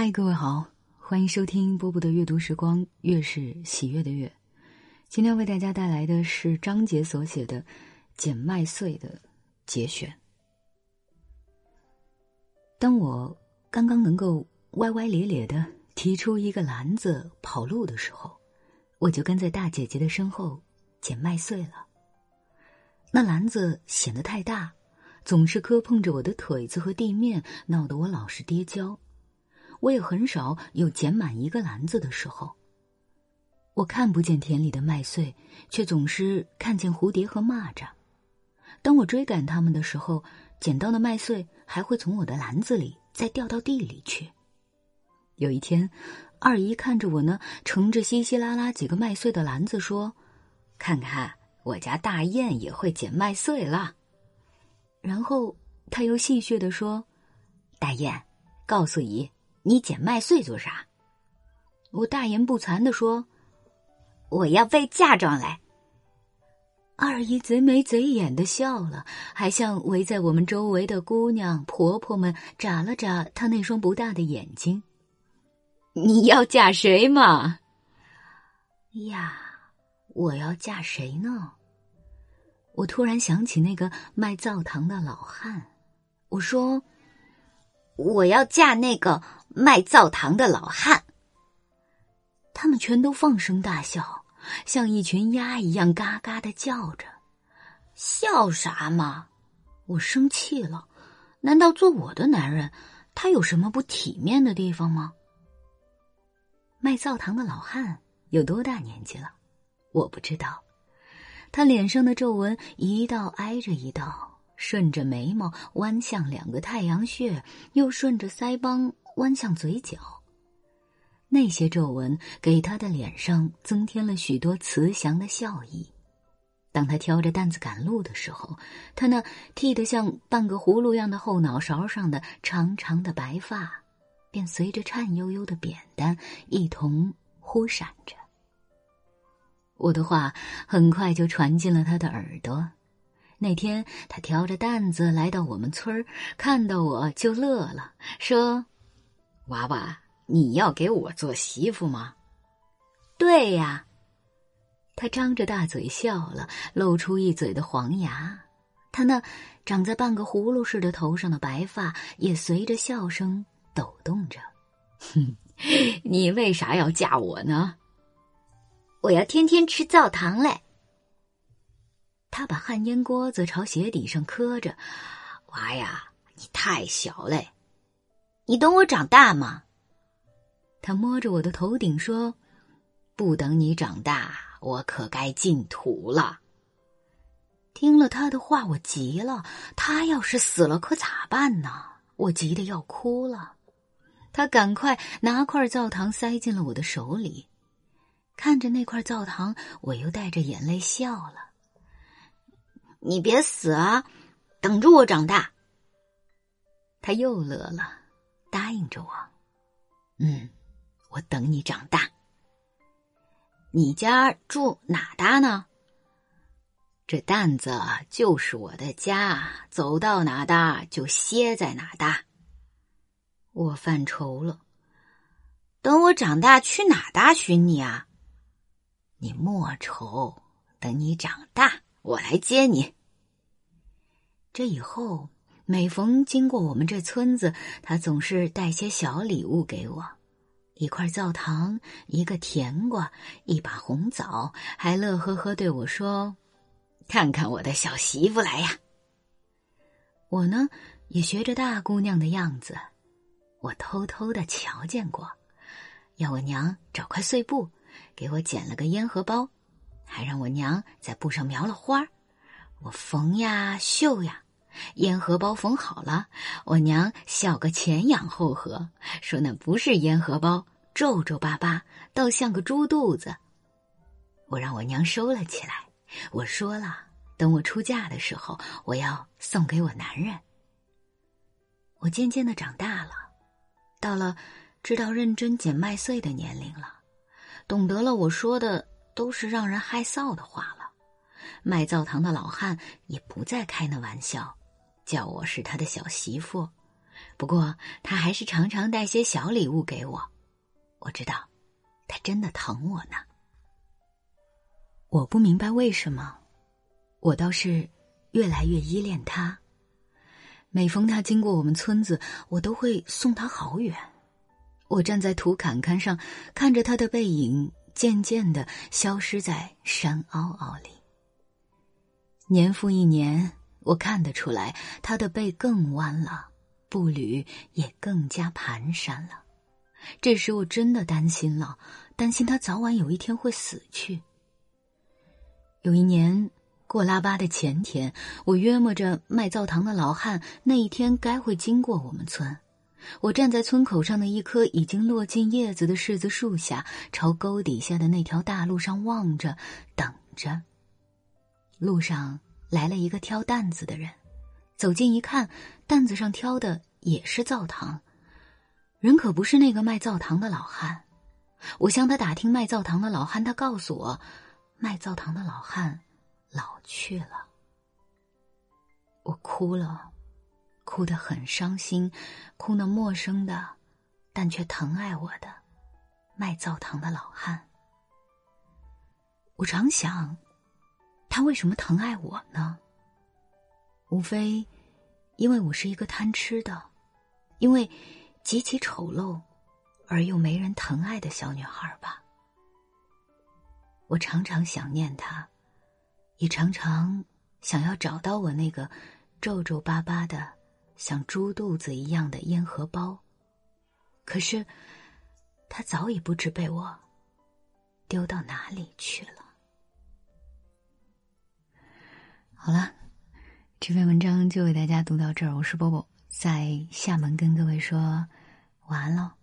嗨，各位好，欢迎收听波波的阅读时光，月是喜悦的月。今天为大家带来的是张杰所写的《捡麦穗》的节选。当我刚刚能够歪歪咧咧的提出一个篮子跑路的时候，我就跟在大姐姐的身后捡麦穗了。那篮子显得太大，总是磕碰着我的腿子和地面，闹得我老是跌跤。我也很少有捡满一个篮子的时候。我看不见田里的麦穗，却总是看见蝴蝶和蚂蚱。当我追赶它们的时候，捡到的麦穗还会从我的篮子里再掉到地里去。有一天，二姨看着我呢，盛着稀稀拉拉几个麦穗的篮子，说：“看看我家大雁也会捡麦穗了。”然后他又戏谑的说：“大雁，告诉姨。”你捡麦穗做啥？我大言不惭的说：“我要背嫁妆来。”二姨贼眉贼眼的笑了，还向围在我们周围的姑娘婆婆们眨了眨她那双不大的眼睛。你要嫁谁嘛？呀，我要嫁谁呢？我突然想起那个卖灶糖的老汉，我说：“我要嫁那个。”卖灶糖的老汉，他们全都放声大笑，像一群鸭一样嘎嘎的叫着。笑啥嘛？我生气了。难道做我的男人，他有什么不体面的地方吗？卖灶糖的老汉有多大年纪了？我不知道。他脸上的皱纹一道挨着一道，顺着眉毛弯向两个太阳穴，又顺着腮帮。弯向嘴角，那些皱纹给他的脸上增添了许多慈祥的笑意。当他挑着担子赶路的时候，他那剃得像半个葫芦样的后脑勺上的长长的白发，便随着颤悠悠的扁担一同忽闪着。我的话很快就传进了他的耳朵。那天，他挑着担子来到我们村儿，看到我就乐了，说。娃娃，你要给我做媳妇吗？对呀。他张着大嘴笑了，露出一嘴的黄牙。他那长在半个葫芦似的头上的白发也随着笑声抖动着。哼，你为啥要嫁我呢？我要天天吃灶糖嘞。他把旱烟锅子朝鞋底上磕着。娃呀，你太小嘞。你等我长大吗？他摸着我的头顶说：“不等你长大，我可该进土了。”听了他的话，我急了。他要是死了，可咋办呢？我急得要哭了。他赶快拿块灶糖塞进了我的手里，看着那块灶糖，我又带着眼泪笑了。你别死啊，等着我长大。他又乐了。答应着我，嗯，我等你长大。你家住哪搭呢？这担子就是我的家，走到哪搭就歇在哪搭。我犯愁了，等我长大去哪搭寻你啊？你莫愁，等你长大，我来接你。这以后。每逢经过我们这村子，他总是带些小礼物给我：一块灶糖，一个甜瓜，一把红枣，还乐呵呵对我说：“看看我的小媳妇来呀！”我呢，也学着大姑娘的样子，我偷偷的瞧见过，要我娘找块碎布，给我剪了个烟盒包，还让我娘在布上描了花我缝呀绣呀。烟荷包缝好了，我娘笑个前仰后合，说那不是烟荷包，皱皱巴巴，倒像个猪肚子。我让我娘收了起来。我说了，等我出嫁的时候，我要送给我男人。我渐渐的长大了，到了知道认真捡麦穗的年龄了，懂得了我说的都是让人害臊的话了。卖灶糖的老汉也不再开那玩笑。叫我是他的小媳妇，不过他还是常常带些小礼物给我。我知道，他真的疼我呢。我不明白为什么，我倒是越来越依恋他。每逢他经过我们村子，我都会送他好远。我站在土坎坎上，看着他的背影渐渐的消失在山坳坳里。年复一年，我看得出来，他的背更弯了，步履也更加蹒跚了。这时我真的担心了，担心他早晚有一天会死去。有一年过腊八的前天，我约摸着卖灶糖的老汉那一天该会经过我们村。我站在村口上的一棵已经落尽叶子的柿子树下，朝沟底下的那条大路上望着，等着。路上来了一个挑担子的人，走近一看，担子上挑的也是灶糖。人可不是那个卖灶糖的老汉。我向他打听卖灶糖的老汉，他告诉我。卖灶糖的老汉老去了，我哭了，哭得很伤心，哭那陌生的，但却疼爱我的卖灶糖的老汉。我常想，他为什么疼爱我呢？无非因为我是一个贪吃的，因为极其丑陋而又没人疼爱的小女孩吧。我常常想念他，也常常想要找到我那个皱皱巴巴的、像猪肚子一样的烟荷包，可是他早已不知被我丢到哪里去了。好了，这篇文章就为大家读到这儿。我是波波，在厦门跟各位说晚安喽。